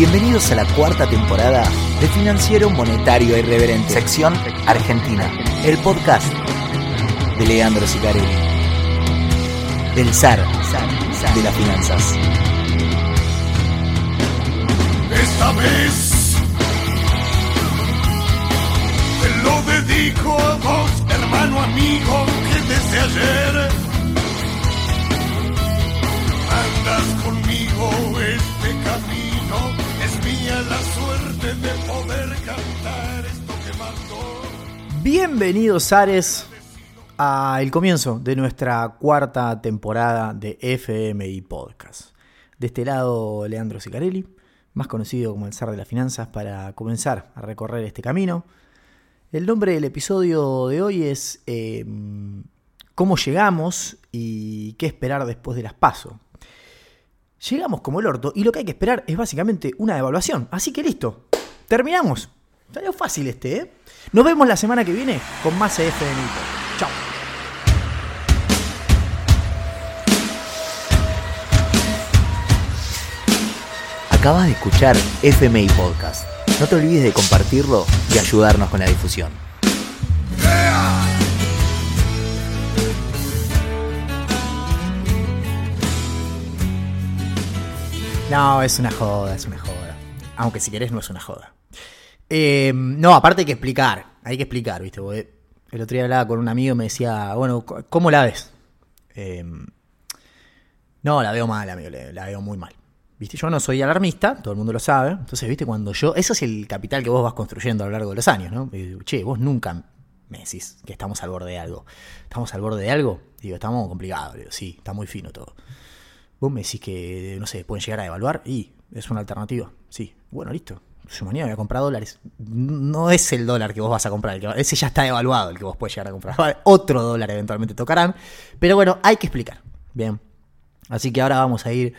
Bienvenidos a la cuarta temporada de Financiero Monetario Irreverente, sección Argentina, el podcast de Leandro Sicarelli, del zar de las finanzas. Esta vez te lo dedico a vos, hermano amigo, que desde ayer andas conmigo este camino. De poder cantar esto que. Bienvenidos, Ares, al comienzo de nuestra cuarta temporada de FMI Podcast. De este lado, Leandro Sicarelli, más conocido como el zar de las finanzas, para comenzar a recorrer este camino. El nombre del episodio de hoy es eh, ¿Cómo llegamos y qué esperar después de las pasos? Llegamos como el orto y lo que hay que esperar es básicamente una devaluación. Así que listo, terminamos. Salió fácil este, ¿eh? Nos vemos la semana que viene con más FMI Podcast. Chao. Acabas de escuchar FMI Podcast. No te olvides de compartirlo y ayudarnos con la difusión. No, es una joda, es una joda. Aunque si querés no es una joda. Eh, no, aparte hay que explicar, hay que explicar, ¿viste? Porque el otro día hablaba con un amigo y me decía, bueno, ¿cómo la ves? Eh, no, la veo mal, amigo, la veo muy mal. ¿Viste? Yo no soy alarmista, todo el mundo lo sabe. Entonces, ¿viste? Cuando yo. Eso es el capital que vos vas construyendo a lo largo de los años, ¿no? Che, vos nunca me decís que estamos al borde de algo. ¿Estamos al borde de algo? Digo, estamos complicados. Digo, sí, está muy fino todo. Vos me decís que, no sé, pueden llegar a evaluar y es una alternativa. Sí, bueno, listo. Yo mañana voy a comprar dólares. No es el dólar que vos vas a comprar, el que- ese ya está evaluado, el que vos puedes llegar a comprar. Otro dólar eventualmente tocarán. Pero bueno, hay que explicar. Bien. Así que ahora vamos a ir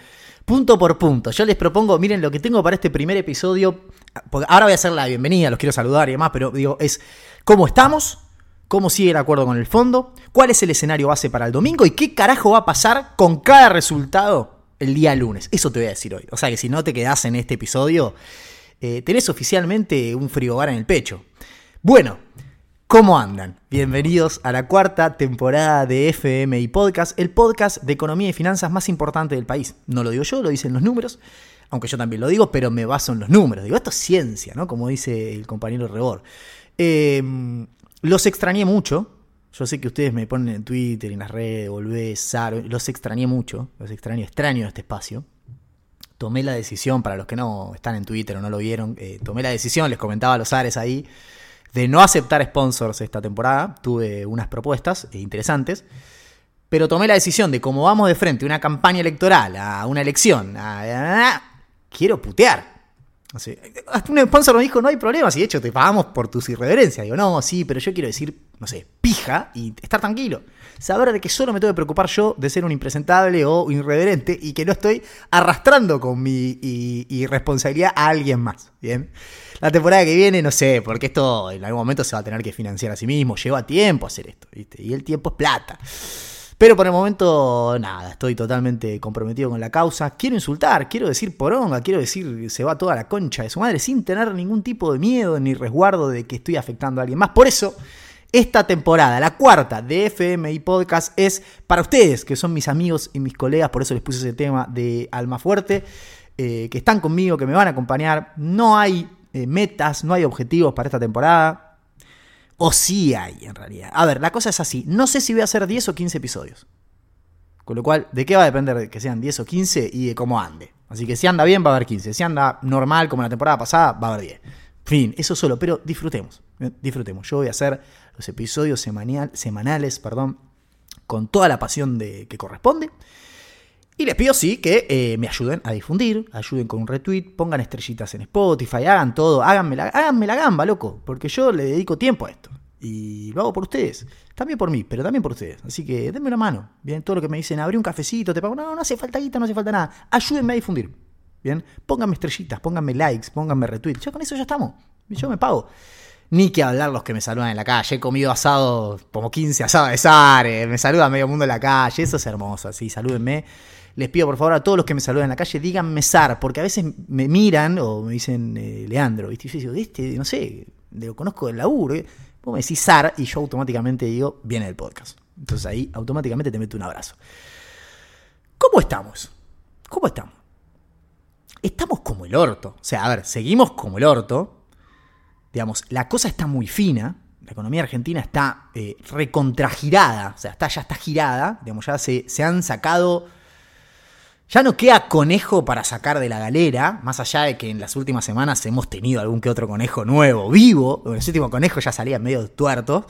punto por punto. Yo les propongo, miren lo que tengo para este primer episodio. porque Ahora voy a hacer la bienvenida, los quiero saludar y demás, pero digo, es cómo estamos, cómo sigue el acuerdo con el fondo, cuál es el escenario base para el domingo y qué carajo va a pasar con cada resultado el día lunes. Eso te voy a decir hoy. O sea que si no te quedás en este episodio, eh, tenés oficialmente un frigobar en el pecho. Bueno, ¿Cómo andan? Bienvenidos a la cuarta temporada de FMI Podcast, el podcast de economía y finanzas más importante del país. No lo digo yo, lo dicen los números, aunque yo también lo digo, pero me baso en los números. Digo, esto es ciencia, ¿no? Como dice el compañero Rebor. Eh, los extrañé mucho. Yo sé que ustedes me ponen en Twitter, en las redes, volvés, Saro. Los extrañé mucho. Los extraño, extraño este espacio tomé la decisión, para los que no están en Twitter o no lo vieron, eh, tomé la decisión, les comentaba a los Ares ahí, de no aceptar sponsors esta temporada. Tuve unas propuestas eh, interesantes, pero tomé la decisión de como vamos de frente a una campaña electoral, a una elección, a- quiero putear. Así, un sponsor me dijo, no hay problema, si de hecho te pagamos por tus irreverencias. Digo, no, sí, pero yo quiero decir, no sé, pija y estar tranquilo. Saber de que solo me tengo que preocupar yo de ser un impresentable o irreverente y que no estoy arrastrando con mi irresponsabilidad a alguien más. Bien. La temporada que viene, no sé, porque esto en algún momento se va a tener que financiar a sí mismo. Lleva tiempo hacer esto, ¿viste? Y el tiempo es plata. Pero por el momento, nada, estoy totalmente comprometido con la causa. Quiero insultar, quiero decir poronga, quiero decir se va toda la concha de su madre sin tener ningún tipo de miedo ni resguardo de que estoy afectando a alguien más. Por eso, esta temporada, la cuarta de FMI Podcast, es para ustedes, que son mis amigos y mis colegas, por eso les puse ese tema de Alma Fuerte, eh, que están conmigo, que me van a acompañar. No hay eh, metas, no hay objetivos para esta temporada. O sí hay, en realidad. A ver, la cosa es así. No sé si voy a hacer 10 o 15 episodios. Con lo cual, ¿de qué va a depender de que sean 10 o 15 y de cómo ande? Así que si anda bien, va a haber 15. Si anda normal, como la temporada pasada, va a haber 10. Fin, eso solo, pero disfrutemos. ¿eh? Disfrutemos. Yo voy a hacer los episodios semanial- semanales perdón, con toda la pasión de, que corresponde. Y les pido, sí, que eh, me ayuden a difundir, ayuden con un retweet, pongan estrellitas en Spotify, hagan todo, háganme la, háganme la gamba, loco, porque yo le dedico tiempo a esto. Y lo hago por ustedes. También por mí, pero también por ustedes. Así que denme una mano. Bien, todo lo que me dicen, abrí un cafecito, te pago. No, no hace falta guita, no hace falta nada. Ayúdenme a difundir. Bien, pónganme estrellitas, pónganme likes, pónganme retweets. Ya con eso ya estamos. Yo me pago. Ni que hablar los que me saludan en la calle. He comido asado, como 15 asados de Sare. Me saluda medio mundo en la calle. Eso es hermoso. Así, salúdenme. les pido por favor a todos los que me saluden en la calle, díganme Sar, porque a veces me miran o me dicen eh, Leandro, ¿viste? Y yo digo, este, no sé, lo conozco del laburo. Vos me decís Sar y yo automáticamente digo, viene del podcast. Entonces ahí automáticamente te meto un abrazo. ¿Cómo estamos? ¿Cómo estamos? Estamos como el orto. O sea, a ver, seguimos como el orto. Digamos, la cosa está muy fina. La economía argentina está eh, recontragirada. O sea, está, ya está girada. Digamos, ya se, se han sacado. Ya no queda conejo para sacar de la galera, más allá de que en las últimas semanas hemos tenido algún que otro conejo nuevo, vivo. El último conejo ya salía medio tuerto.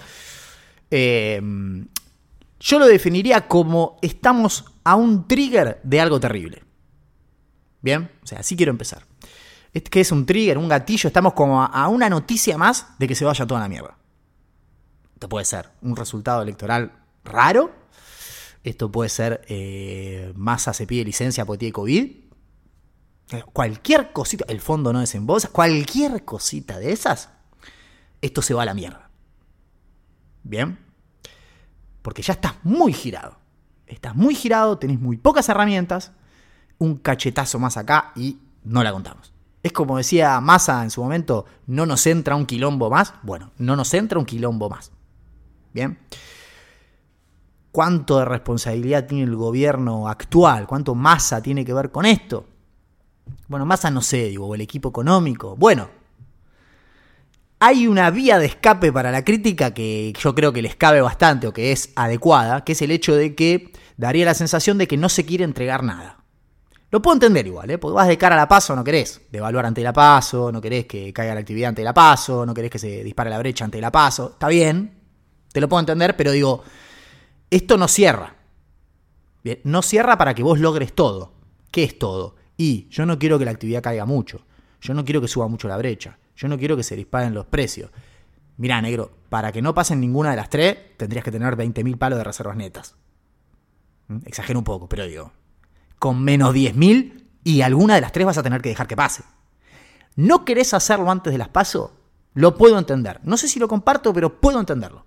Eh, yo lo definiría como estamos a un trigger de algo terrible. Bien, o sea, así quiero empezar. Que es un trigger, un gatillo, estamos como a una noticia más de que se vaya toda la mierda. Esto puede ser un resultado electoral raro. Esto puede ser eh, Massa se pide licencia porque tiene COVID. Cualquier cosita, el fondo no desembolsa, cualquier cosita de esas, esto se va a la mierda. Bien, porque ya estás muy girado. Estás muy girado, tenés muy pocas herramientas, un cachetazo más acá y no la contamos. Es como decía Massa en su momento, no nos entra un quilombo más. Bueno, no nos entra un quilombo más. Bien. ¿Cuánto de responsabilidad tiene el gobierno actual? ¿Cuánto Massa tiene que ver con esto? Bueno, Massa no sé, digo, o el equipo económico. Bueno, hay una vía de escape para la crítica que yo creo que les cabe bastante o que es adecuada, que es el hecho de que daría la sensación de que no se quiere entregar nada. Lo puedo entender igual, ¿eh? Porque vas de cara a la paso, no querés devaluar ante la paso, no querés que caiga la actividad ante la paso, no querés que se dispare la brecha ante la paso. Está bien, te lo puedo entender, pero digo, esto no cierra. Bien, no cierra para que vos logres todo. ¿Qué es todo? Y yo no quiero que la actividad caiga mucho. Yo no quiero que suba mucho la brecha. Yo no quiero que se disparen los precios. Mirá, negro, para que no pasen ninguna de las tres, tendrías que tener 20.000 palos de reservas netas. ¿Mm? Exagero un poco, pero digo, con menos 10.000 y alguna de las tres vas a tener que dejar que pase. ¿No querés hacerlo antes de las pasos? Lo puedo entender. No sé si lo comparto, pero puedo entenderlo.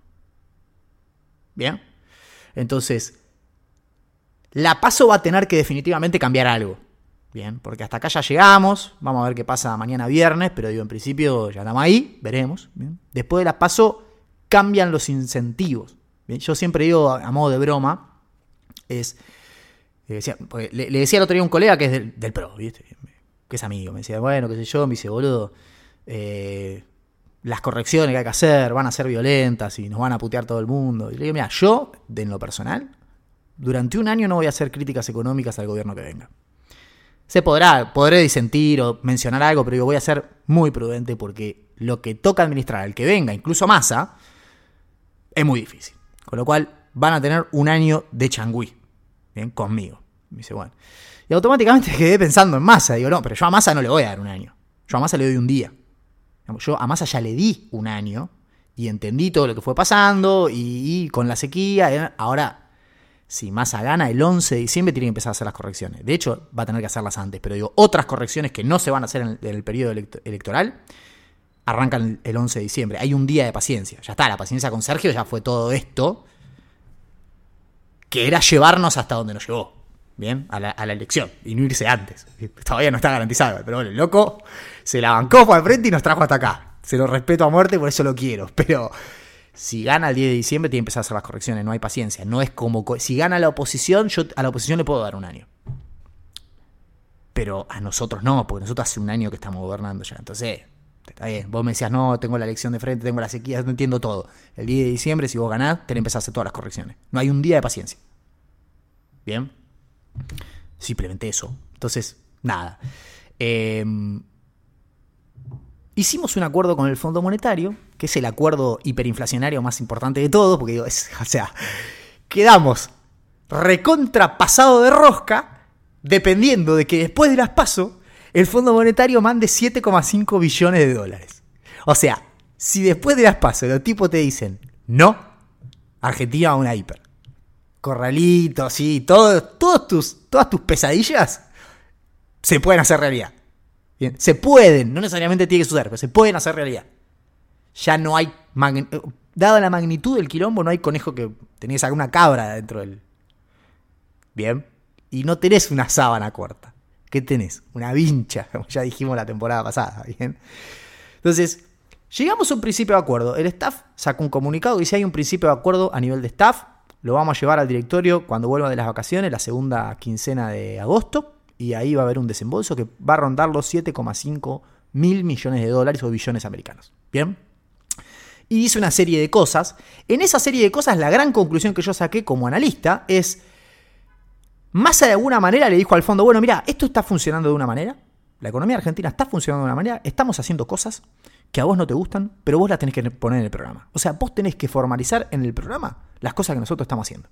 Bien. Entonces, la paso va a tener que definitivamente cambiar algo. Bien, porque hasta acá ya llegamos, vamos a ver qué pasa mañana viernes, pero digo, en principio ya estamos ahí, veremos. Después de las paso cambian los incentivos. Yo siempre digo, a modo de broma, es... Le decía, le, el otro día un colega que es del, PRO, que es amigo, me decía, bueno, qué sé yo, me dice, boludo, eh, las correcciones que hay que hacer van a ser violentas y nos van a putear todo el mundo. Y le digo, mira, yo, de en lo personal, durante un año no voy a hacer críticas económicas al gobierno que venga. Se podrá, podré disentir o mencionar algo, pero yo voy a ser muy prudente porque lo que toca administrar, el que venga, incluso masa, es muy difícil. Con lo cual van a tener un año de changüí, ¿bien? Conmigo. Me dice, bueno. Y automáticamente quedé pensando en masa. Digo, no, pero yo a masa no le voy a dar un año. Yo a masa le doy un día. Yo a masa ya le di un año y entendí todo lo que fue pasando y, y con la sequía. Eh, ahora si Massa gana el 11 de diciembre, tiene que empezar a hacer las correcciones. De hecho, va a tener que hacerlas antes. Pero digo, otras correcciones que no se van a hacer en el, periodo electoral arrancan el 11 de diciembre. Hay un día de paciencia. Ya está, la paciencia con Sergio ya fue todo esto. Que era llevarnos hasta donde nos llevó. Bien, a la, elección. Y no irse antes. Todavía no está garantizado. Pero bueno, el loco se la bancó para el frente y nos trajo hasta acá. Se lo respeto a muerte, por eso lo quiero. Pero si gana el 10 de diciembre, tiene que empezar a hacer las correcciones. No hay paciencia. No es como. Si gana la oposición, yo a la oposición le puedo dar un año. Pero a nosotros no, porque nosotros hace un año que estamos gobernando ya. Entonces, está bien. Vos me decías, no, tengo la elección de frente, tengo la sequía, no entiendo todo. El 10 de diciembre, si vos ganás, tenés que a hacer todas las correcciones. No hay un día de paciencia. Bien. Simplemente eso. Entonces, nada. Eh, hicimos un acuerdo con el Fondo Monetario, que es el acuerdo hiperinflacionario más importante de todos, porque digo, es, o sea, quedamos recontrapasado de rosca, dependiendo de que después de las paso, el Fondo Monetario mande 7,5 billones de dólares. O sea, si después de las paso los tipos te dicen, no, Argentina va a una hiper. Corralito, sí, todo, tus, todas tus pesadillas se pueden hacer realidad se pueden, no necesariamente tiene que suceder, pero se pueden hacer realidad. Ya no hay. Dada la magnitud del quilombo, no hay conejo que tenías alguna cabra dentro del. Bien. y no tenés una sábana corta. ¿Qué tenés? Una vincha, como ya dijimos la temporada pasada, ¿bien? Entonces, llegamos a un principio de acuerdo. El staff sacó un comunicado y si hay un principio de acuerdo a nivel de staff, lo vamos a llevar al directorio cuando vuelva de las vacaciones, la segunda quincena de agosto, y ahí va a haber un desembolso que va a rondar los 7,5 mil millones de dólares o billones americanos. ¿Bien? Y dice una serie de cosas. En esa serie de cosas, la gran conclusión que yo saqué como analista es, Massa de alguna manera le dijo al fondo, bueno, mira, esto está funcionando de una manera, la economía argentina está funcionando de una manera, estamos haciendo cosas que a vos no te gustan, pero vos las tenés que poner en el programa. O sea, vos tenés que formalizar en el programa las cosas que nosotros estamos haciendo.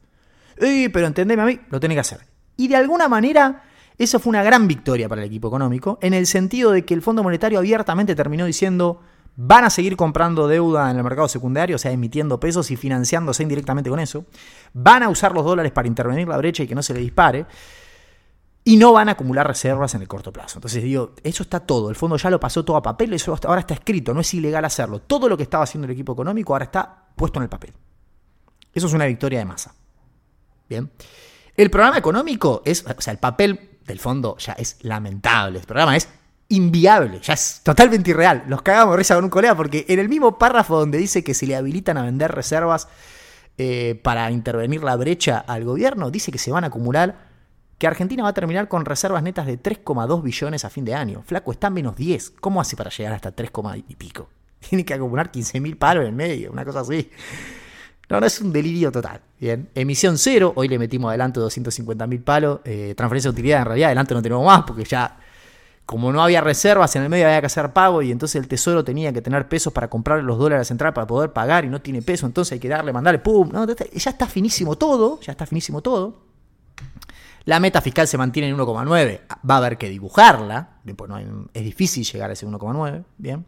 Y, pero entendeme a mí, lo tenés que hacer. Y de alguna manera eso fue una gran victoria para el equipo económico, en el sentido de que el Fondo Monetario abiertamente terminó diciendo van a seguir comprando deuda en el mercado secundario, o sea, emitiendo pesos y financiándose indirectamente con eso, van a usar los dólares para intervenir la brecha y que no se le dispare, y no van a acumular reservas en el corto plazo. Entonces digo, eso está todo, el fondo ya lo pasó todo a papel, eso ahora está escrito, no es ilegal hacerlo. Todo lo que estaba haciendo el equipo económico ahora está puesto en el papel. Eso es una victoria de masa. Bien. El programa económico es, o sea, el papel del fondo ya es lamentable. El programa es inviable, ya es totalmente irreal. Los cagamos risa con un colega porque en el mismo párrafo donde dice que se le habilitan a vender reservas eh, para intervenir la brecha al gobierno, dice que se van a acumular, que Argentina va a terminar con reservas netas de 3,2 billones a fin de año. Flaco, está en menos 10. ¿Cómo hace para llegar hasta 3, y pico? Tiene que acumular 15 mil palos en el medio, una cosa así. No, no, es un delirio total. Bien, emisión cero, hoy le metimos adelante 250 mil palos. Eh, transferencia de utilidad, en realidad adelante no tenemos más porque ya, como no había reservas, en el medio había que hacer pago y entonces el tesoro tenía que tener pesos para comprar los dólares central para poder pagar y no tiene peso, entonces hay que darle, mandarle, pum. No, ya está finísimo todo, ya está finísimo todo. La meta fiscal se mantiene en 1,9. Va a haber que dibujarla. Es difícil llegar a ese 1,9. Bien.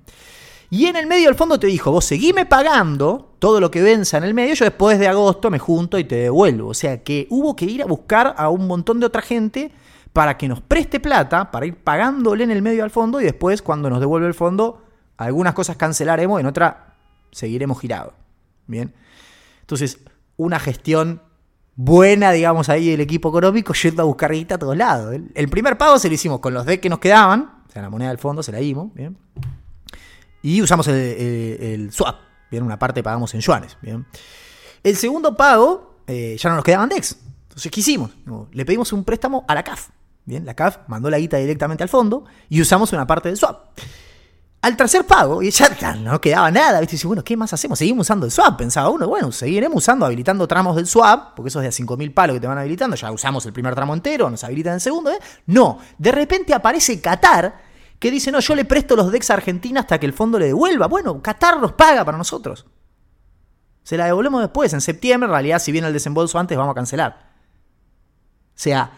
Y en el medio del fondo te dijo, vos seguime pagando todo lo que venza en el medio, yo después de agosto me junto y te devuelvo. O sea que hubo que ir a buscar a un montón de otra gente para que nos preste plata, para ir pagándole en el medio al fondo y después cuando nos devuelve el fondo, algunas cosas cancelaremos, en otras seguiremos girados. Bien. Entonces, una gestión buena, digamos, ahí el equipo económico yendo a buscar guita a todos lados. El primer pago se lo hicimos con los D que nos quedaban, o sea, la moneda del fondo se la dimos, bien. Y usamos el, swap. Bien, una parte pagamos en yuanes. Bien. El segundo pago eh, ya no nos quedaban DEX. Entonces, ¿qué hicimos? le pedimos un préstamo a la CAF. Bien, la CAF mandó la guita directamente al fondo y usamos una parte del swap. Al tercer pago, y ya no quedaba nada, ¿viste? Bueno, ¿qué más hacemos? Seguimos usando el swap. Pensaba uno, bueno, seguiremos usando, habilitando tramos del swap, porque esos de a 5.000 palos que te van habilitando, ya usamos el primer tramo entero, nos habilitan el segundo, ¿eh? No, de repente aparece Qatar que dice, no, yo le presto los DEX a Argentina hasta que el fondo le devuelva. Bueno, Qatar nos paga para nosotros. Se la devolvemos después, en septiembre, en realidad, si viene el desembolso antes, vamos a cancelar. O sea,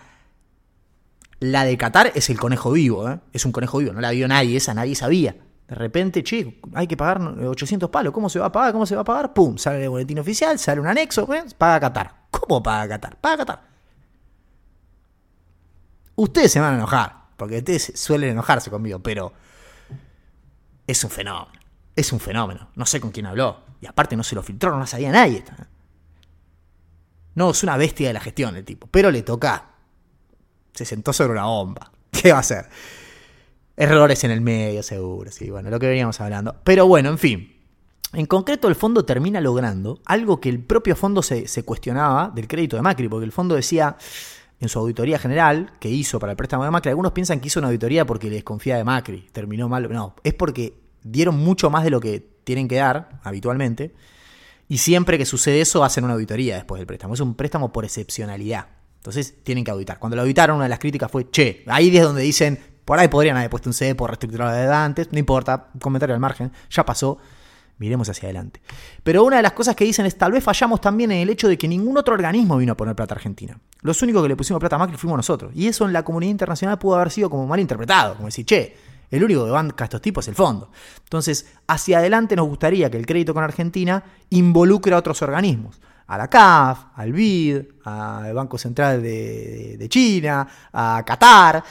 la de Qatar es el conejo vivo, ¿eh? es un conejo vivo, no la vio nadie, esa nadie sabía. De repente, che, hay que pagar 800 palos, ¿cómo se va a pagar? ¿Cómo se va a pagar? Pum, sale el boletín oficial, sale un anexo, ¿eh? paga Qatar. ¿Cómo paga Qatar? Paga Qatar. Ustedes se van a enojar porque ustedes suelen enojarse conmigo, pero es un fenómeno. Es un fenómeno. No sé con quién habló. Y aparte no se lo filtró, no lo sabía nadie. No, es una bestia de la gestión el tipo. Pero le toca. Se sentó sobre una bomba. ¿Qué va a hacer? Errores en el medio, seguro. Sí, bueno, lo que veníamos hablando. Pero bueno, en fin. En concreto, el fondo termina logrando algo que el propio fondo se, cuestionaba del crédito de Macri, porque el fondo decía en su auditoría general que hizo para el préstamo de Macri, algunos piensan que hizo una auditoría porque les confía de Macri, terminó mal. No, es porque dieron mucho más de lo que tienen que dar habitualmente. Y siempre que sucede eso, hacen una auditoría después del préstamo. Es un préstamo por excepcionalidad. Entonces tienen que auditar. Cuando lo auditaron, una de las críticas fue, che, ahí es donde dicen, por ahí podrían haber puesto un CD por reestructurar de antes, no importa, comentario al margen, ya pasó miremos hacia adelante. Pero una de las cosas que dicen es tal vez fallamos también en el hecho de que ningún otro organismo vino a poner plata a Argentina. Los únicos que le pusimos plata a Macri fuimos nosotros. Y eso en la comunidad internacional pudo haber sido como mal interpretado, como decir, che, el único que banca a estos tipos es el fondo. Entonces, hacia adelante nos gustaría que el crédito con Argentina involucre a otros organismos. A la CAF, al BID, al Banco Central de, China, a Qatar.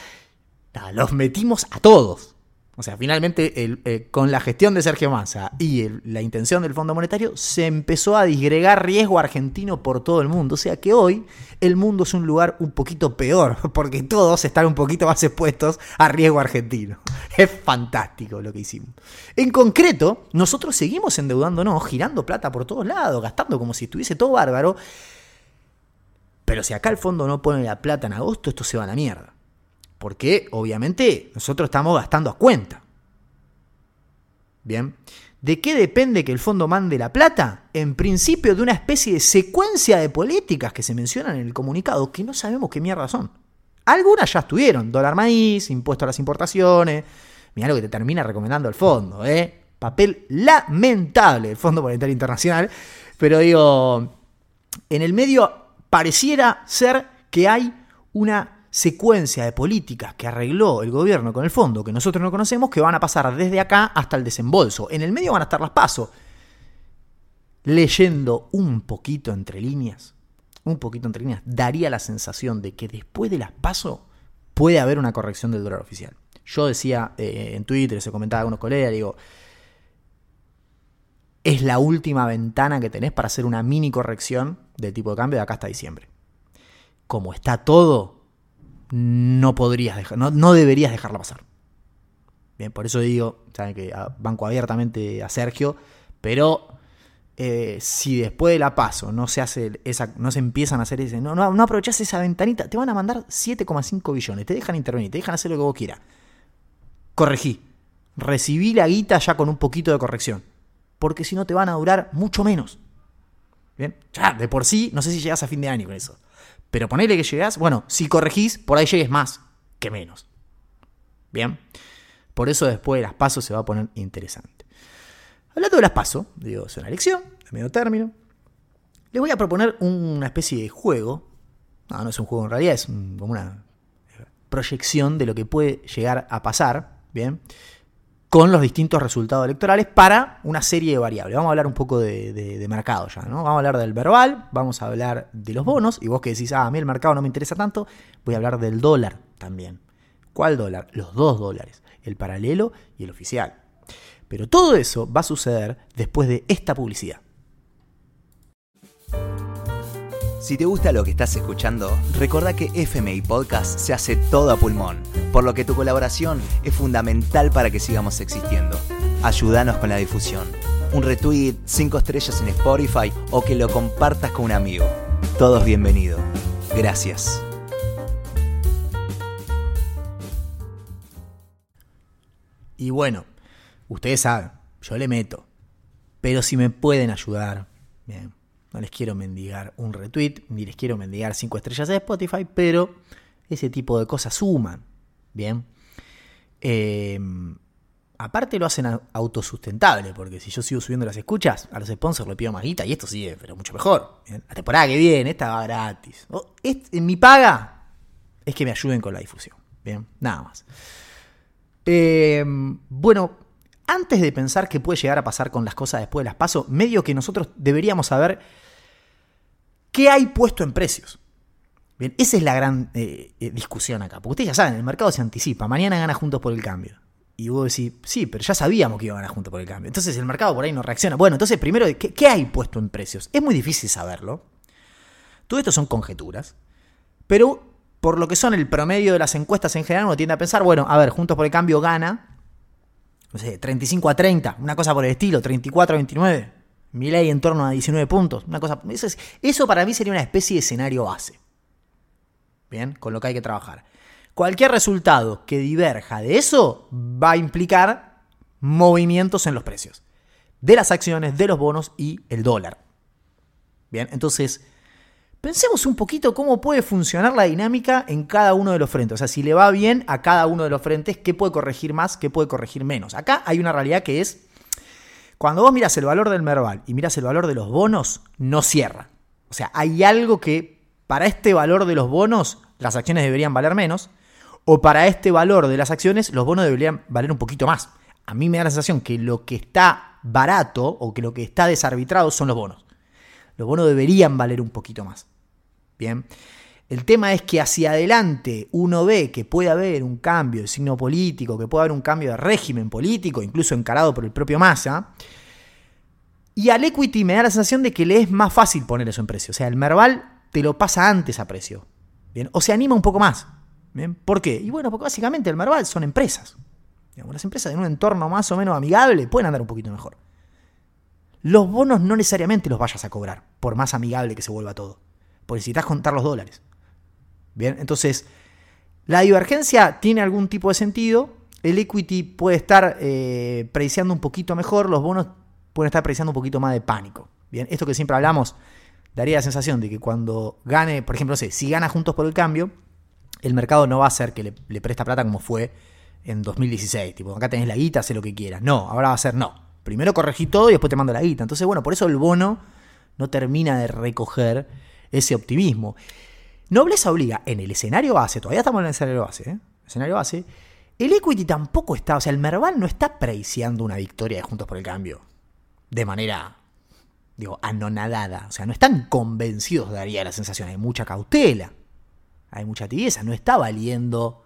los metimos a todos O sea, finalmente eh, con la gestión de Sergio Massa y la intención del Fondo Monetario se empezó a disgregar riesgo argentino por todo el mundo. O sea que hoy el mundo es un lugar un poquito peor porque todos están un poquito más expuestos a riesgo argentino. Es fantástico lo que hicimos. En concreto, nosotros seguimos endeudándonos, girando plata por todos lados, gastando como si estuviese todo bárbaro. Pero si acá el fondo no pone la plata en agosto, esto se va a la mierda. Porque obviamente nosotros estamos gastando a cuenta. Bien. ¿De qué depende que el fondo mande la plata? En principio de una especie de secuencia de políticas que se mencionan en el comunicado que no sabemos qué mierda son. Algunas ya estuvieron. Dólar maíz, impuesto a las importaciones. Mirá lo que te termina recomendando el fondo, ¿eh? Papel lamentable el Fondo Monetario Internacional. Pero digo, en el medio pareciera ser que hay una secuencia de políticas que arregló el gobierno con el fondo que nosotros no conocemos que van a pasar desde acá hasta el desembolso. En el medio van a estar las pasos. Leyendo un poquito entre líneas, un poquito entre líneas, daría la sensación de que después de las pasos puede haber una corrección del dólar oficial. Yo decía eh, en Twitter, se comentaba con unos colegas, digo, es la última ventana que tenés para hacer una mini corrección del tipo de cambio de acá hasta diciembre. Como está todo, no podrías dejar, no, no deberías dejarla pasar. Bien, por eso digo, saben que ah, banco abiertamente a Sergio, pero eh, si después de la paso no se hace esa, no se empiezan a hacer ese, no, no, no aprovechás esa ventanita, te van a mandar 7,5 billones, te dejan intervenir, te dejan hacer lo que vos quieras. Corregí. Recibí la guita ya con un poquito de corrección. Porque si no te van a durar mucho menos. Bien, ya, de por sí, no sé si llegás a fin de año con eso. Pero ponele que llegás, bueno, si corregís, por ahí llegues más que menos. Bien, por eso después de las pasos se va a poner interesante. Hablando de las pasos, digo, es una elección de medio término. Les voy a proponer una especie de juego. No, no es un juego en realidad, es como una proyección de lo que puede llegar a pasar, ¿bien? Con los distintos resultados electorales para una serie de variables. Vamos a hablar un poco de, mercado ya, ¿no? Vamos a hablar del verbal, vamos a hablar de los bonos, y vos que decís, ah, a mí el mercado no me interesa tanto, voy a hablar del dólar también. ¿Cuál dólar? Los dos dólares, el paralelo y el oficial. Pero todo eso va a suceder después de esta publicidad. Si te gusta lo que estás escuchando, recordá que FMI Podcast se hace todo a pulmón, por lo que tu colaboración es fundamental para que sigamos existiendo. Ayúdanos con la difusión. Un retweet, 5 estrellas en Spotify o que lo compartas con un amigo. Todos bienvenidos. Gracias. Y bueno, ustedes saben, yo le meto. Pero si me pueden ayudar, bien, no les quiero mendigar un retweet, ni les quiero mendigar 5 estrellas de Spotify, pero ese tipo de cosas suman, bien. Eh, aparte lo hacen autosustentable, porque si yo sigo subiendo las escuchas, a los sponsors le pido más guita y esto sigue, pero mucho mejor. bien. La temporada que viene, esta va gratis. Mi paga es que me ayuden con la difusión, bien, nada más. Eh, bueno, antes de pensar qué puede llegar a pasar con las cosas después de las pasos, medio que nosotros deberíamos saber qué hay puesto en precios. Bien, esa es la gran eh, eh, discusión acá. Porque ustedes ya saben, el mercado se anticipa. Mañana gana Juntos por el Cambio. Y vos decís, sí, pero ya sabíamos que iba a ganar Juntos por el Cambio. Entonces el mercado por ahí no reacciona. Bueno, entonces primero, ¿qué, qué hay puesto en precios? Es muy difícil saberlo. Todo esto son conjeturas. Pero por lo que son el promedio de las encuestas en general, uno tiende a pensar, bueno, a ver, Juntos por el Cambio gana, no sé, 35 a 30, una cosa por el estilo, 34 a 29. Milei en torno a 19 puntos, una cosa. Eso, es- eso para mí sería una especie de escenario base. Bien, con lo que hay que trabajar. Cualquier resultado que diverja de eso va a implicar movimientos en los precios de las acciones, de los bonos y el dólar. Bien, entonces pensemos un poquito cómo puede funcionar la dinámica en cada uno de los frentes. O sea, si le va bien a cada uno de los frentes, qué puede corregir más, qué puede corregir menos. Acá hay una realidad que es, cuando vos miras el valor del Merval y miras el valor de los bonos, no cierra. O sea, hay algo que para este valor de los bonos las acciones deberían valer menos, o para este valor de las acciones los bonos deberían valer un poquito más. A mí me da la sensación que lo que está barato o que lo que está desarbitrado son los bonos. Los bonos deberían valer un poquito más. Bien. El tema es que hacia adelante uno ve que puede haber un cambio de signo político, que puede haber un cambio de régimen político, incluso encarado por el propio Massa. Y al equity me da la sensación de que le es más fácil poner eso en precio. O sea, el Merval te lo pasa antes a precio. ¿bien? O se anima un poco más. ¿Por qué? Y bueno, porque básicamente el Merval son empresas. las empresas en un entorno más o menos amigable pueden andar un poquito mejor. Los bonos no necesariamente los vayas a cobrar, por más amigable que se vuelva todo. Porque necesitas contar los dólares. Bien, entonces, la divergencia tiene algún tipo de sentido. El equity puede estar eh, preciando un poquito mejor, los bonos pueden estar preciando un poquito más de pánico. Bien, esto que siempre hablamos daría la sensación de que cuando gane, por ejemplo, sé, si gana Juntos por el Cambio, el mercado no va a ser que le, presta plata como fue en 2016. Tipo, acá tenés la guita, haz lo que quieras. No, ahora va a ser no. Primero corregí todo y después te mando la guita. Entonces, bueno, por eso el bono no termina de recoger ese optimismo. Nobleza obliga, en el escenario base, todavía estamos en el escenario base, ¿eh? escenario base, el equity tampoco está, o sea, el Merval no está preiciando una victoria de Juntos por el Cambio de manera, digo, anonadada. O sea, no están convencidos, daría la sensación, hay mucha cautela, hay mucha tibieza, no está valiendo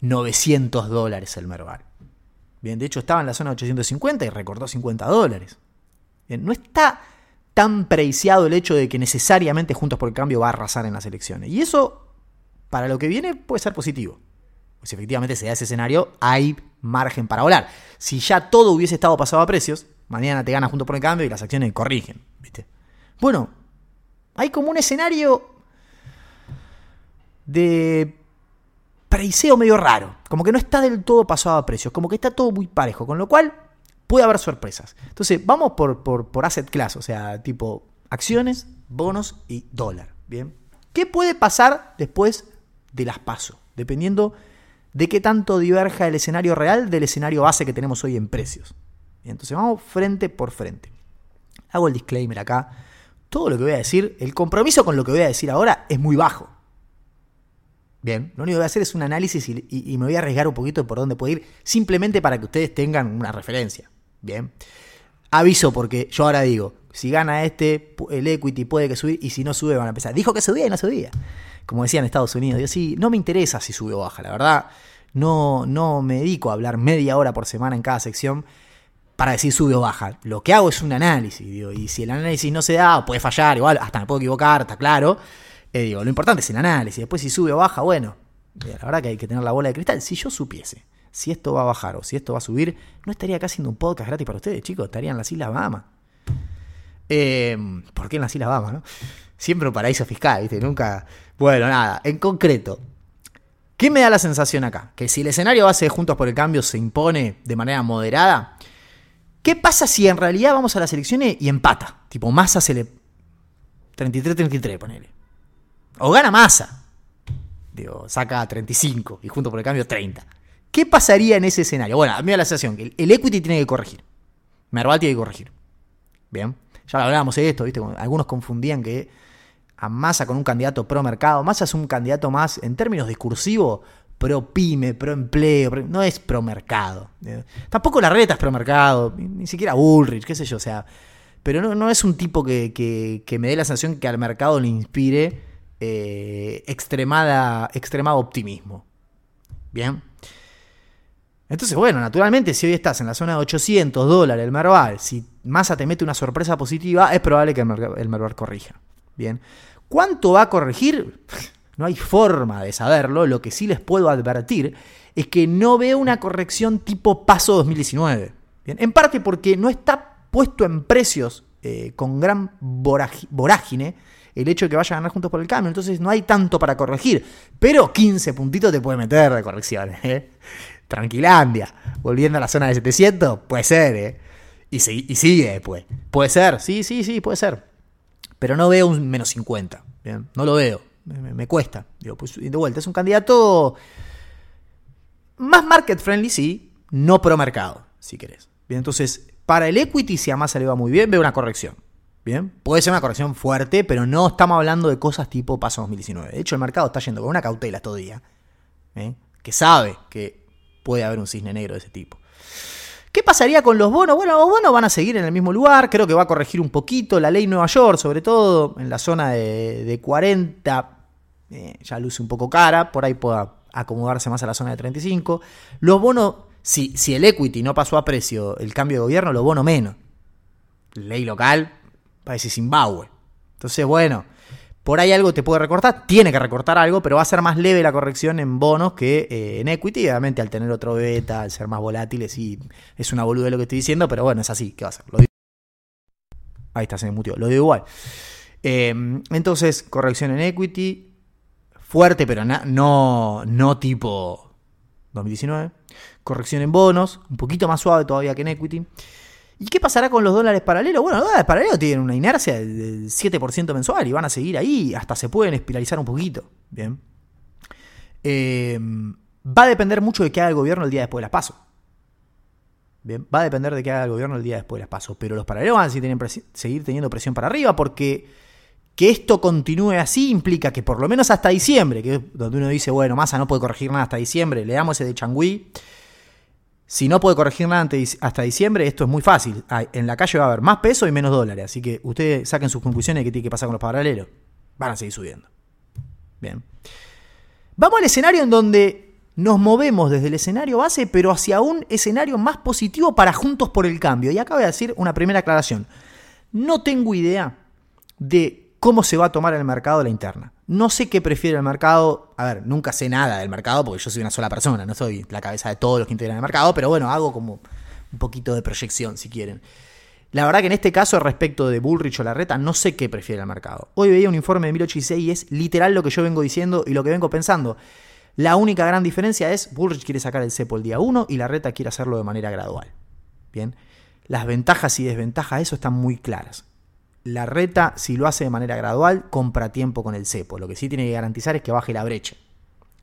900 dólares el Merval. Bien, de hecho estaba en la zona de 850 y recortó 50 dólares. Bien, no está tan preciado el hecho de que necesariamente Juntos por el Cambio va a arrasar en las elecciones. Y eso, para lo que viene, puede ser positivo. Pues efectivamente se da ese escenario, hay margen para volar. Si ya todo hubiese estado pasado a precios, mañana te gana Juntos por el Cambio y las acciones corrigen. ¿viste? Bueno, hay como un escenario de preiseo medio raro. Como que no está del todo pasado a precios. Como que está todo muy parejo. Con lo cual, puede haber sorpresas. Entonces, vamos por, por, asset class, o sea, tipo acciones, bonos y dólar. Bien. ¿Qué puede pasar después de las paso? Dependiendo de qué tanto diverja el escenario real del escenario base que tenemos hoy en precios. entonces vamos frente por frente. Hago el disclaimer acá. Todo lo que voy a decir, el compromiso con lo que voy a decir ahora es muy bajo. Bien, lo único que voy a hacer es un análisis y, y me voy a arriesgar un poquito por dónde puede ir, simplemente para que ustedes tengan una referencia. Bien. Aviso porque yo ahora digo, si gana este, el equity puede que sube y si no sube van a empezar. Dijo que subía y no subía. Como decía en Estados Unidos. Yo sí, no me interesa si sube o baja, la verdad. No, no me dedico a hablar media hora por semana en cada sección para decir sube o baja. Lo que hago es un análisis, y si el análisis no se da, puede fallar, igual, hasta me puedo equivocar, está claro. Eh, digo, lo importante es el análisis. Después si sube o baja, bueno, la verdad que hay que tener la bola de cristal. Si yo supiese si esto va a bajar o si esto va a subir, no estaría acá haciendo un podcast gratis para ustedes, chicos, estaría en las Islas Bahamas. Eh, ¿Por qué en las Islas Bahamas, no? Siempre un paraíso fiscal, ¿viste? Nunca. Bueno, nada, en concreto, ¿qué me da la sensación acá? Que si el escenario base de Juntos por el Cambio se impone de manera moderada, ¿qué pasa si en realidad vamos a las elecciones y empata? Tipo, Massa se le. 33-33, ponele. O gana Massa. Digo, saca 35 y Juntos por el Cambio 30. ¿Qué pasaría en ese escenario? Bueno, a mí me da la sensación que el equity tiene que corregir. Merval tiene que corregir. Bien. Ya hablábamos de esto, ¿viste? Algunos confundían que a Massa con un candidato pro mercado. Massa es un candidato más, en términos discursivos, pro pyme, pro empleo, no es pro mercado. Tampoco la reta es pro mercado, ni siquiera Bullrich, qué sé yo, o sea. Pero no, es un tipo que, me dé la sensación que al mercado le inspire eh, extremada, extremado optimismo. Bien. Entonces, bueno, naturalmente, si hoy estás en la zona de 800 dólares el Merval, si Massa te mete una sorpresa positiva, es probable que el Merval corrija. Bien. ¿Cuánto va a corregir? No hay forma de saberlo. Lo que sí les puedo advertir es que no veo una corrección tipo paso 2019. Bien. En parte porque no está puesto en precios eh, con gran vorágine el hecho de que vaya a ganar juntos por el cambio. Entonces no hay tanto para corregir. Pero 15 puntitos te puede meter de correcciones. ¿eh? Tranquilandia, volviendo a la zona de 700, puede ser, ¿eh? Y, sigue después. Puede ser, sí, sí, sí, puede ser. Pero no veo un menos 50, ¿bien? No lo veo, me, cuesta. Digo, pues de vuelta, es un candidato más market friendly, sí, no pro mercado, si querés. Bien, entonces, para el equity, si a Massa le va muy bien, veo una corrección. Bien, puede ser una corrección fuerte, pero no estamos hablando de cosas tipo paso 2019. De hecho, el mercado está yendo con una cautela todavía, ¿eh? que sabe que puede haber un cisne negro de ese tipo. ¿Qué pasaría con los bonos? Bueno, los bonos van a seguir en el mismo lugar, creo que va a corregir un poquito la ley Nueva York, sobre todo en la zona de, 40 eh, ya luce un poco cara, por ahí pueda acomodarse más a la zona de 35. Los bonos, si, si el equity no pasó a precio el cambio de gobierno, los bonos menos. Ley local, parece Zimbabue. Entonces, bueno, por ahí algo te puede recortar, tiene que recortar algo, pero va a ser más leve la corrección en bonos que eh, en equity. Y obviamente al tener otro beta, al ser más volátiles, sí, es una boluda lo que estoy diciendo, pero bueno, es así, ¿qué va a hacer? Lo digo. Ahí está, se me lo digo igual. Em, entonces, corrección en equity, fuerte, pero no, no tipo 2019. Corrección en bonos, un poquito más suave todavía que en equity. ¿Y qué pasará con los dólares paralelos? Bueno, los dólares paralelos tienen una inercia del 7% mensual y van a seguir ahí, hasta se pueden espiralizar un poquito. Bien. Eh, va a depender mucho de qué haga el gobierno el día después de las pasos. Bien, va a depender de qué haga el gobierno el día después de las pasos. Pero los paralelos van a seguir teniendo presión para arriba porque que esto continúe así implica que por lo menos hasta diciembre, que es donde uno dice, bueno, Massa no puede corregir nada hasta diciembre, le damos ese de Changui si no puede corregir nada hasta diciembre, esto es muy fácil. En la calle va a haber más peso y menos dólares. Así que ustedes saquen sus conclusiones de qué tiene que pasar con los paralelos. Van a seguir subiendo. Bien. Vamos al escenario en donde nos movemos desde el escenario base, pero hacia un escenario más positivo para Juntos por el Cambio. Y acá voy a decir una primera aclaración. No tengo idea de cómo se va a tomar el mercado la interna. No sé qué prefiere el mercado. A ver, nunca sé nada del mercado porque yo soy una sola persona, no soy la cabeza de todos los que integran el mercado, pero bueno, hago como un poquito de proyección si quieren. La verdad que en este caso, respecto de Bullrich o Larreta, no sé qué prefiere el mercado. Hoy veía un informe de 1086 y es literal lo que yo vengo diciendo y lo que vengo pensando. La única gran diferencia es Bullrich quiere sacar el cepo el día 1 y Larreta quiere hacerlo de manera gradual. Bien, las ventajas y desventajas de eso están muy claras. La reta, si lo hace de manera gradual, compra tiempo con el cepo. Lo que sí tiene que garantizar es que baje la brecha.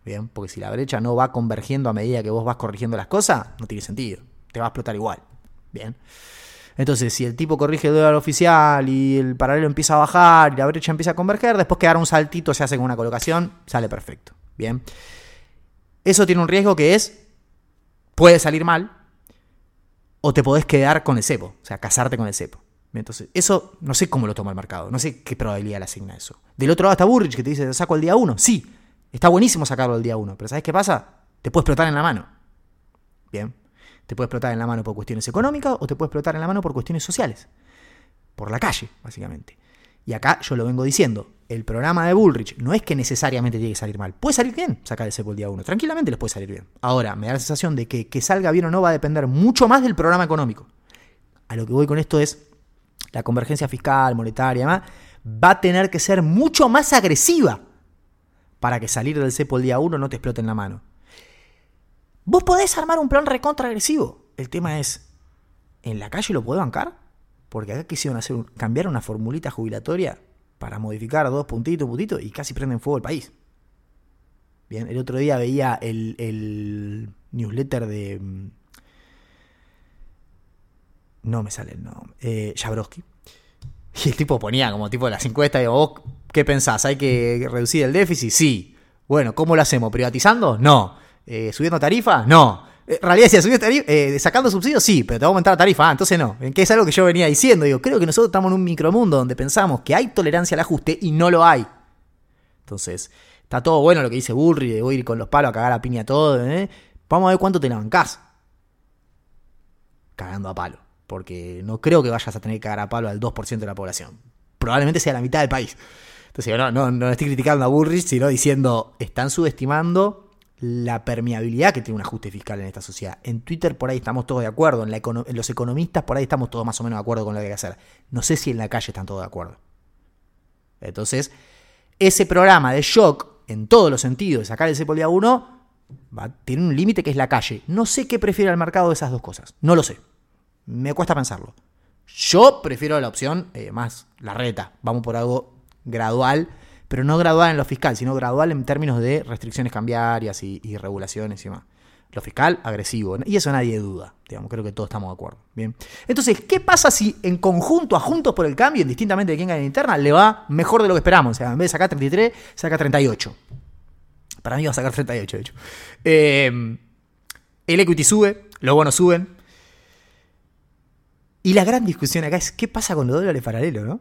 Bien, porque si la brecha no va convergiendo a medida que vos vas corrigiendo las cosas, no tiene sentido. Te va a explotar igual. Bien. Entonces, si el tipo corrige el dólar oficial y el paralelo empieza a bajar y la brecha empieza a converger, después que dar un saltito se hace con una colocación, sale perfecto. Bien. Eso tiene un riesgo que es, puede salir mal, o te podés quedar con el cepo, o sea, casarte con el cepo. Entonces, eso no sé cómo lo toma el mercado, no sé qué probabilidad le asigna eso. Del otro lado está Burrich que te dice, saco el día 1. Sí, está buenísimo sacarlo el día 1, pero ¿sabes qué pasa? Te puede explotar en la mano. Bien, te puede explotar en la mano por cuestiones económicas o te puede explotar en la mano por cuestiones sociales. Por la calle, básicamente. Y acá yo lo vengo diciendo, el programa de Bullrich no es que necesariamente tiene que salir mal. Puede salir bien sacar ese el día 1. Tranquilamente les puede salir bien. Ahora, me da la sensación de que que salga bien o no va a depender mucho más del programa económico. A lo que voy con esto es, la convergencia fiscal, monetaria, va a tener que ser mucho más agresiva para que salir del cepo el día 1 no te explote en la mano. Vos podés armar un plan recontra agresivo. El tema es, ¿en la calle lo puedo bancar? Porque acá quisieron hacer cambiar una formulita jubilatoria para modificar dos puntitos, puntitos, y casi prenden fuego el país. Bien, el otro día veía el, el newsletter de mm, no me sale el nombre, eh. Y el tipo ponía como tipo las encuestas, digo, ¿vos qué pensás? ¿Hay que reducir el déficit? Sí. Bueno, ¿cómo lo hacemos? ¿Privatizando? No. Eh, ¿Subiendo tarifas? No. En realidad, si subiendo tarifa, eh, sacando subsidios, sí, pero te va a aumentar la tarifa. Ah, entonces no. Que es algo que yo venía diciendo. Digo, creo que nosotros estamos en un micromundo donde pensamos que hay tolerancia al ajuste y no lo hay. Entonces, está todo bueno lo que dice Burry, de ir con los palos a cagar a piña todo. ¿eh? Vamos a ver cuánto te la bancás. Cagando a palo porque no creo que vayas a tener que cagar a palo al 2% de la población. Probablemente sea la mitad del país. Entonces, no, no, no estoy criticando a Bullrich, sino diciendo, están subestimando la permeabilidad que tiene un ajuste fiscal en esta sociedad. En Twitter por ahí estamos todos de acuerdo, en, los economistas por ahí estamos todos más o menos de acuerdo con lo que hay que hacer. No sé si en la calle están todos de acuerdo. Entonces, ese programa de shock, en todos los sentidos, sacar el cepo día 1, tiene un límite que es la calle. No sé qué prefiere el mercado de esas dos cosas. No lo sé. Me cuesta pensarlo. Yo prefiero la opción eh, más la reta. Vamos por algo gradual, pero no gradual en lo fiscal, sino gradual en términos de restricciones cambiarias y, regulaciones y demás. Lo fiscal, agresivo. Y eso nadie duda. Digamos, creo que todos estamos de acuerdo. Bien. Entonces, ¿qué pasa si en conjunto a Juntos por el Cambio, indistintamente de quién gane en interna, le va mejor de lo que esperamos? O sea, en vez de sacar 33, saca 38. Para mí va a sacar 38, de hecho. Eh, el equity sube, los bonos suben, y la gran discusión acá es qué pasa con los dólares paralelos, ¿no?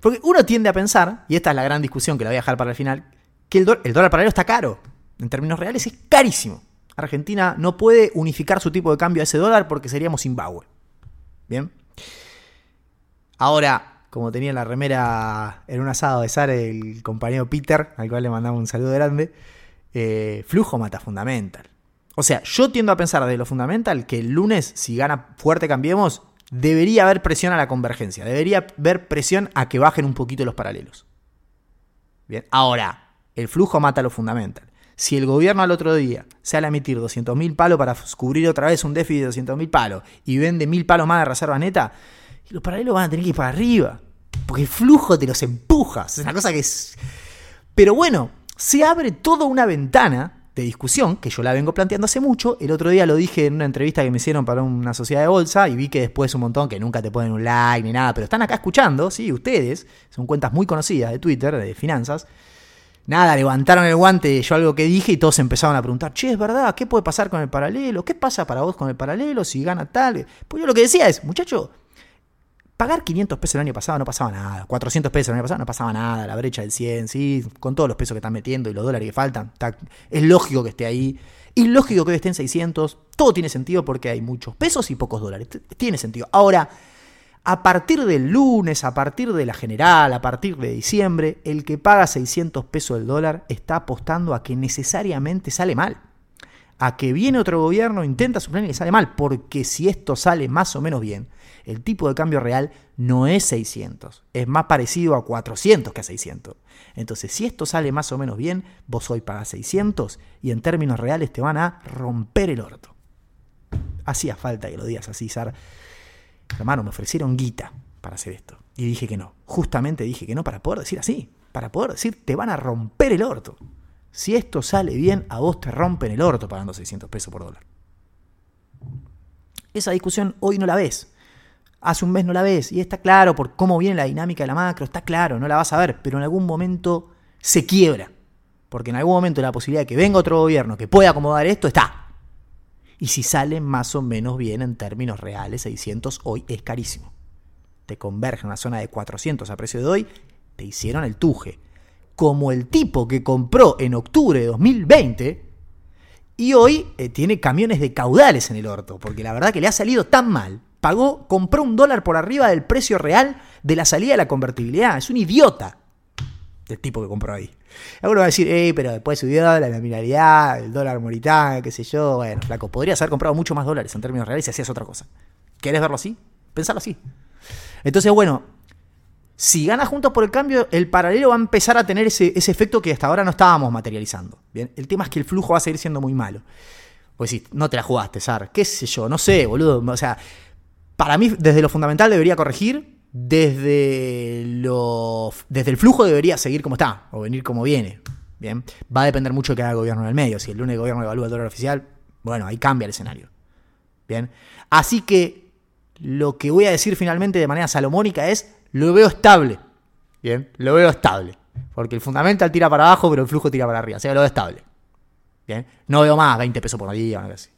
Porque uno tiende a pensar, y esta es la gran discusión que la voy a dejar para el final, que el, el dólar paralelo está caro. En términos reales es carísimo. Argentina no puede unificar su tipo de cambio a ese dólar porque seríamos Zimbabue. Bien. Ahora, como tenía la remera en un asado de Sar el compañero Peter, al cual le mandamos un saludo grande, eh, flujo mata fundamental. O sea, yo tiendo a pensar de lo fundamental que el lunes, si gana fuerte cambiemos, debería haber presión a la convergencia, debería haber presión a que bajen un poquito los paralelos. Bien, ahora, el flujo mata lo fundamental. Si el gobierno al otro día sale a emitir 200.000 palos para cubrir otra vez un déficit de 200.000 palos y vende 1.000 palos más de reserva neta, los paralelos van a tener que ir para arriba. Porque el flujo te los empujas. Es una cosa que es... Pero bueno, se abre toda una ventana de discusión, que yo la vengo planteando hace mucho. El otro día lo dije en una entrevista que me hicieron para una sociedad de bolsa y vi que después un montón que nunca te ponen un like ni nada, pero están acá escuchando, sí, ustedes, son cuentas muy conocidas de Twitter, de finanzas. Nada, levantaron el guante yo algo que dije y todos empezaron a preguntar, che, es verdad, ¿qué puede pasar con el paralelo? ¿Qué pasa para vos con el paralelo si gana tal? Pues yo lo que decía es, muchacho, pagar 500 pesos el año pasado no pasaba nada, 400 pesos el año pasado no pasaba nada, la brecha del 100, sí, con todos los pesos que están metiendo y los dólares que faltan, es lógico que esté ahí, es lógico que hoy esté en 600, todo tiene sentido porque hay muchos pesos y pocos dólares, tiene sentido. Ahora, a partir del lunes, a partir de la general, a partir de diciembre, el que paga 600 pesos el dólar está apostando a que necesariamente sale mal. A que viene otro gobierno, intenta su plan y le sale mal. Porque si esto sale más o menos bien, el tipo de cambio real no es 600. Es más parecido a 400 que a 600. Entonces, si esto sale más o menos bien, vos hoy pagas 600 y en términos reales te van a romper el orto. Hacía falta que lo digas así, Sar hermano, me ofrecieron guita para hacer esto. Y dije que no. Justamente dije que no para poder decir así. Para poder decir, te van a romper el orto. Si esto sale bien, a vos te rompen el orto pagando 600 pesos por dólar. Esa discusión hoy no la ves. Hace un mes no la ves. Y está claro por cómo viene la dinámica de la macro. Está claro, no la vas a ver. Pero en algún momento se quiebra. Porque en algún momento la posibilidad de que venga otro gobierno que pueda acomodar esto está. Y si sale más o menos bien en términos reales, 600 hoy es carísimo. Te converge en una zona de 400 a precio de hoy, te hicieron el tuje. Como el tipo que compró en octubre de 2020 y hoy eh, tiene camiones de caudales en el orto, porque la verdad que le ha salido tan mal. Pagó, compró un dólar por arriba del precio real de la salida de la convertibilidad. Es un idiota el tipo que compró ahí. Alguno va a decir, pero después subió la nominalidad, el dólar moritán, qué sé yo. Bueno, flaco, podrías haber comprado mucho más dólares en términos reales si hacías otra cosa. ¿Querés verlo así? Pensarlo así. Entonces, bueno, si gana Juntos por el Cambio, el paralelo va a empezar a tener ese, efecto que hasta ahora no estábamos materializando. Bien, el tema es que el flujo va a seguir siendo muy malo. Pues sí, no te la jugaste, Sar. ¿Qué sé yo? No sé, boludo. O sea, para mí, desde lo fundamental debería corregir desde, lo, desde el flujo debería seguir como está o venir como viene. Bien, va a depender mucho de que haga el gobierno en el medio. Si el lunes el gobierno evalúa el dólar oficial, bueno, ahí cambia el escenario. Bien, así que lo que voy a decir finalmente de manera salomónica es: lo veo estable. Bien, lo veo estable. Porque el fundamental tira para abajo, pero el flujo tira para arriba. O sea, lo veo estable. Bien, no veo más 20 pesos por día, así.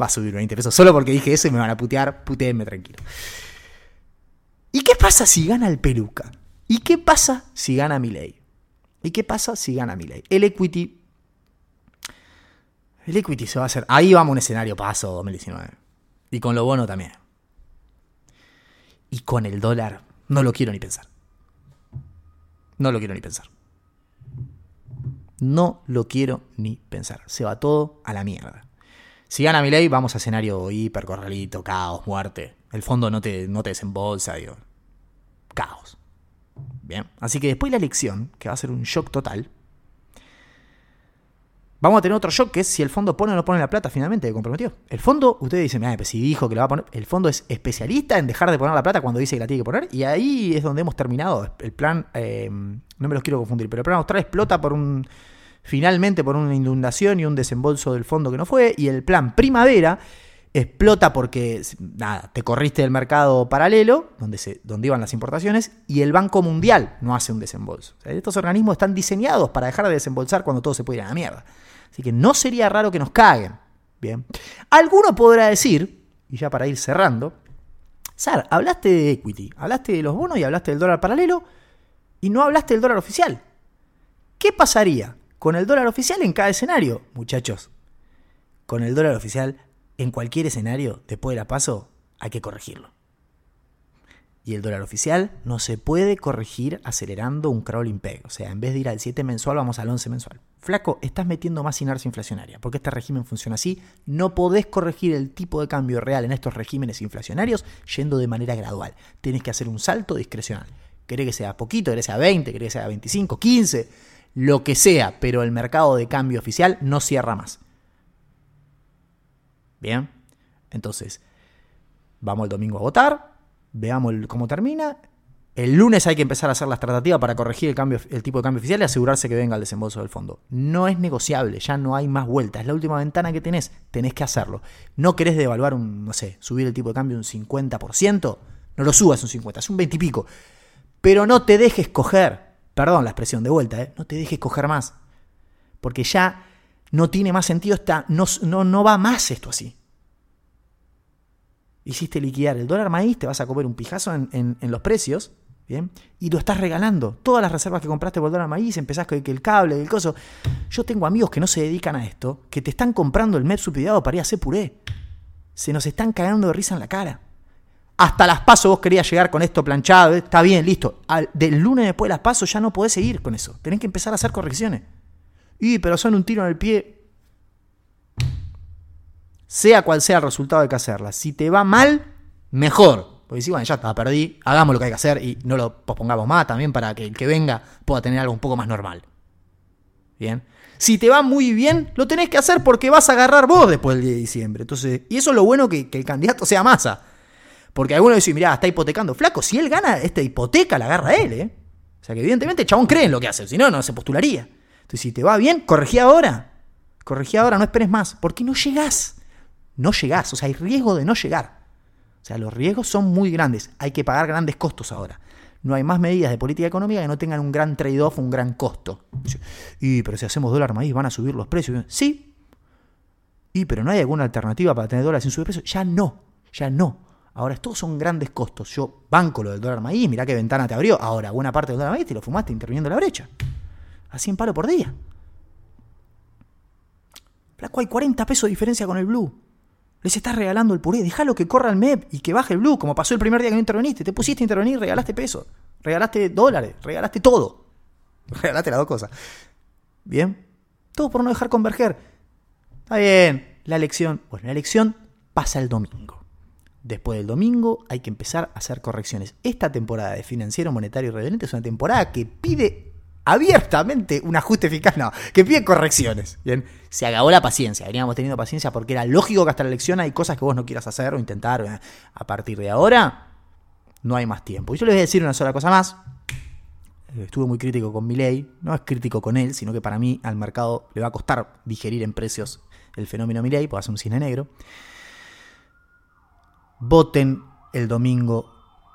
Va a subir 20 pesos solo porque dije eso y me van a putear. Puteenme tranquilo. ¿Y qué pasa si gana el peluca? ¿Y qué pasa si gana Milei? ¿Y qué pasa si gana Milei? El equity. El equity se va a hacer. Ahí vamos a un escenario paso 2019. Y con lo bono también. Y con el dólar, no lo quiero ni pensar. No lo quiero ni pensar. No lo quiero ni pensar. Se va todo a la mierda. Si gana Milei, vamos a escenario hiper, corralito, caos, muerte. El fondo no te, no te desembolsa, digo. Caos. Bien. Así que después de la elección, que va a ser un shock total, vamos a tener otro shock que es si el fondo pone o no pone la plata finalmente que comprometió. El fondo, ustedes dicen, mira, pues si dijo que lo va a poner, el fondo es especialista en dejar de poner la plata cuando dice que la tiene que poner, y ahí es donde hemos terminado. El plan, eh, no me los quiero confundir, pero el plan austral explota por un, finalmente por una inundación y un desembolso del fondo que no fue, y el plan primavera explota porque, nada, te corriste del mercado paralelo, donde, se, donde iban las importaciones, y el Banco Mundial no hace un desembolso. estos organismos están diseñados para dejar de desembolsar cuando todo se puede ir a la mierda. Así que no sería raro que nos caguen. Bien. Alguno podrá decir, y ya para ir cerrando, Sar, hablaste de equity, hablaste de los bonos y hablaste del dólar paralelo, y no hablaste del dólar oficial. ¿Qué pasaría con el dólar oficial en cada escenario? Muchachos, con el dólar oficial en cualquier escenario, después de la paso, hay que corregirlo. Y el dólar oficial no se puede corregir acelerando un crawling peg. O sea, en vez de ir al 7 mensual, vamos al 11 mensual. Flaco, estás metiendo más inercia inflacionaria, porque este régimen funciona así. No podés corregir el tipo de cambio real en estos regímenes inflacionarios yendo de manera gradual. Tienes que hacer un salto discrecional. Querés que sea poquito, querés que sea 20, querés que sea 25, 15, lo que sea, pero el mercado de cambio oficial no cierra más. Bien, entonces, vamos el domingo a votar, veamos cómo termina. El lunes hay que empezar a hacer las tratativas para corregir el, cambio, el tipo de cambio oficial y asegurarse que venga el desembolso del fondo. No es negociable, ya no hay más vueltas. Es la última ventana que tenés, tenés que hacerlo. No querés devaluar un, no sé, subir el tipo de cambio un 50%, no lo subas un 50, es un 20 y pico. Pero no te dejes coger, perdón la expresión de vuelta, ¿eh? no te dejes coger más. Porque ya no tiene más sentido, está, no, no, no va más esto así hiciste liquidar el dólar maíz, te vas a comer un pijazo en, los precios, ¿bien? Y lo estás regalando. Todas las reservas que compraste por dólar maíz, empezás con el cable, el coso. Yo tengo amigos que no se dedican a esto, que te están comprando el MEP subsidiado para ir a hacer puré. Se nos están cagando de risa en la cara. Hasta las pasos vos querías llegar con esto planchado, ¿eh? está bien, listo. del lunes después de las pasos ya no podés seguir con eso. Tenés que empezar a hacer correcciones. Pero son un tiro en el pie sea cual sea el resultado hay que hacerla. Si te va mal, mejor. Porque si, bueno, ya está, perdí, hagamos lo que hay que hacer y no lo pospongamos más también para que el que venga pueda tener algo un poco más normal. Bien. Si te va muy bien, lo tenés que hacer porque vas a agarrar vos después del día de diciembre. Entonces, y eso es lo bueno que, el candidato sea masa. Porque algunos dicen, mirá, está hipotecando. Flaco, si él gana esta hipoteca, la agarra él, ¿eh? O sea que evidentemente el chabón cree en lo que hace, si no, no se postularía. Entonces, si te va bien, corregí ahora. Corregí ahora, no esperes más. Porque no llegás no llegás, o sea, hay riesgo de no llegar. O sea, los riesgos son muy grandes, hay que pagar grandes costos ahora. No hay más medidas de política económica que no tengan un gran trade-off, un gran costo. Y, pero si hacemos dólar maíz, van a subir los precios. Sí. Y, pero no hay alguna alternativa para tener dólares sin subir precios. Ya no, ya no. Ahora, estos son grandes costos. Yo banco lo del dólar maíz, mirá qué ventana te abrió. Ahora, buena parte del dólar maíz te lo fumaste interviniendo la brecha. A 100 palos por día. Flaco, hay 40 pesos de diferencia con el blue. Les estás regalando el puré. Déjalo que corra el MEP y que baje el blue, como pasó el primer día que no interveniste. Te pusiste a intervenir, regalaste pesos, regalaste dólares, regalaste todo. Regalaste las dos cosas. Bien. Todo por no dejar converger. Está bien. La elección. Bueno, la elección pasa el domingo. Después del domingo hay que empezar a hacer correcciones. Esta temporada de financiero, monetario y reverente es una temporada que pide abiertamente un ajuste eficaz, no, que pide correcciones. Bien, se acabó la paciencia, veníamos teniendo paciencia porque era lógico que hasta la elección hay cosas que vos no quieras hacer o intentar. Eh, a partir de ahora, no hay más tiempo. Y yo les voy a decir una sola cosa más. Eh, estuve muy crítico con mi ley, no es crítico con él, sino que para mí al mercado le va a costar digerir en precios el fenómeno Milei, puede hacer un cine negro. Voten el domingo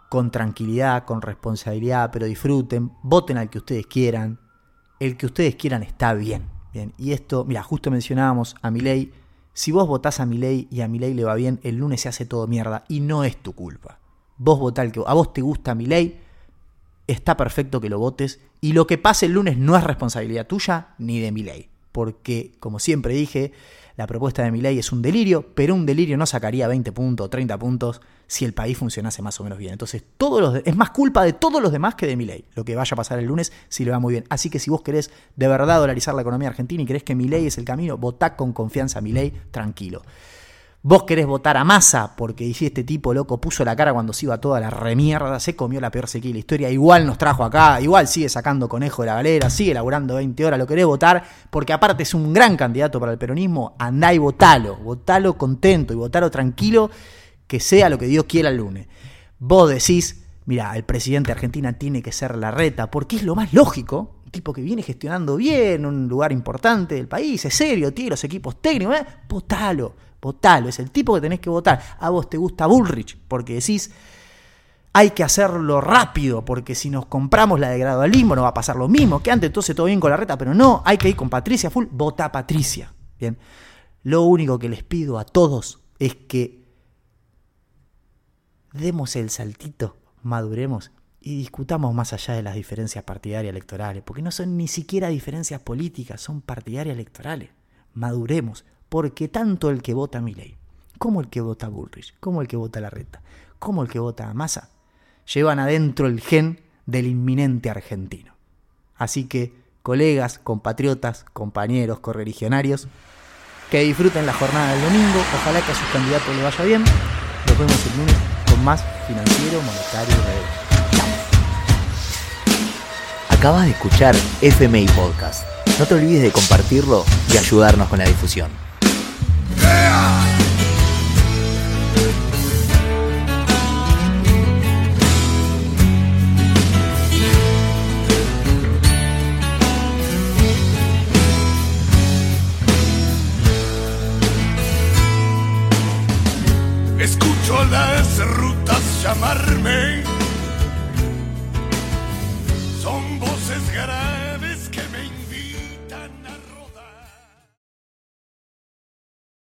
con tranquilidad, con responsabilidad, pero disfruten, voten al que ustedes quieran. El que ustedes quieran está bien. bien. Y esto, mira, justo mencionábamos a Milei. Si vos votás a Milei y a Milei le va bien, el lunes se hace todo mierda y no es tu culpa. Vos votá al que a vos te gusta Milei, está perfecto que lo votes y lo que pase el lunes no es responsabilidad tuya ni de Milei, porque como siempre dije, la propuesta de mi ley es un delirio, pero un delirio no sacaría 20 puntos o 30 puntos si el país funcionase más o menos bien. Entonces, todos los es más culpa de todos los demás que de mi ley, lo que vaya a pasar el lunes si le va muy bien. Así que si vos querés de verdad dolarizar la economía argentina y querés que mi ley es el camino, votá con confianza a mi ley, tranquilo. Vos querés votar a masa porque dice este tipo loco puso la cara cuando se iba toda la remierda, se comió la peor sequía de la historia, igual nos trajo acá, igual sigue sacando conejo de la galera, sigue laburando 20 horas, lo querés votar porque aparte es un gran candidato para el peronismo, andá y votalo, votalo contento y votalo tranquilo, que sea lo que Dios quiera el lunes. Vos decís, mira, el presidente de Argentina tiene que ser la reta porque es lo más lógico, tipo que viene gestionando bien un lugar importante del país, es serio, tiene los equipos técnicos, ¿eh? votalo Votalo, es el tipo que tenés que votar. A vos te gusta Bullrich, porque decís, hay que hacerlo rápido, porque si nos compramos la de gradualismo no va a pasar lo mismo, que antes entonces todo bien con la reta, pero no, hay que ir con Patricia Full, vota a Patricia. Bien, lo único que les pido a todos es que demos el saltito, maduremos y discutamos más allá de las diferencias partidarias electorales, porque no son ni siquiera diferencias políticas, son partidarias electorales. Maduremos, porque tanto el que vota a Milei, como el que vota Bullrich, como el que vota Larreta, como el que vota Massa, llevan adentro el gen del inminente argentino. Así que, colegas, compatriotas, compañeros, correligionarios, que disfruten la jornada del domingo, ojalá que a sus candidatos le vaya bien. Nos vemos el lunes con más financiero, monetario y redes. Acabas de escuchar FMI Podcast. No te olvides de compartirlo y ayudarnos con la difusión. Llamarme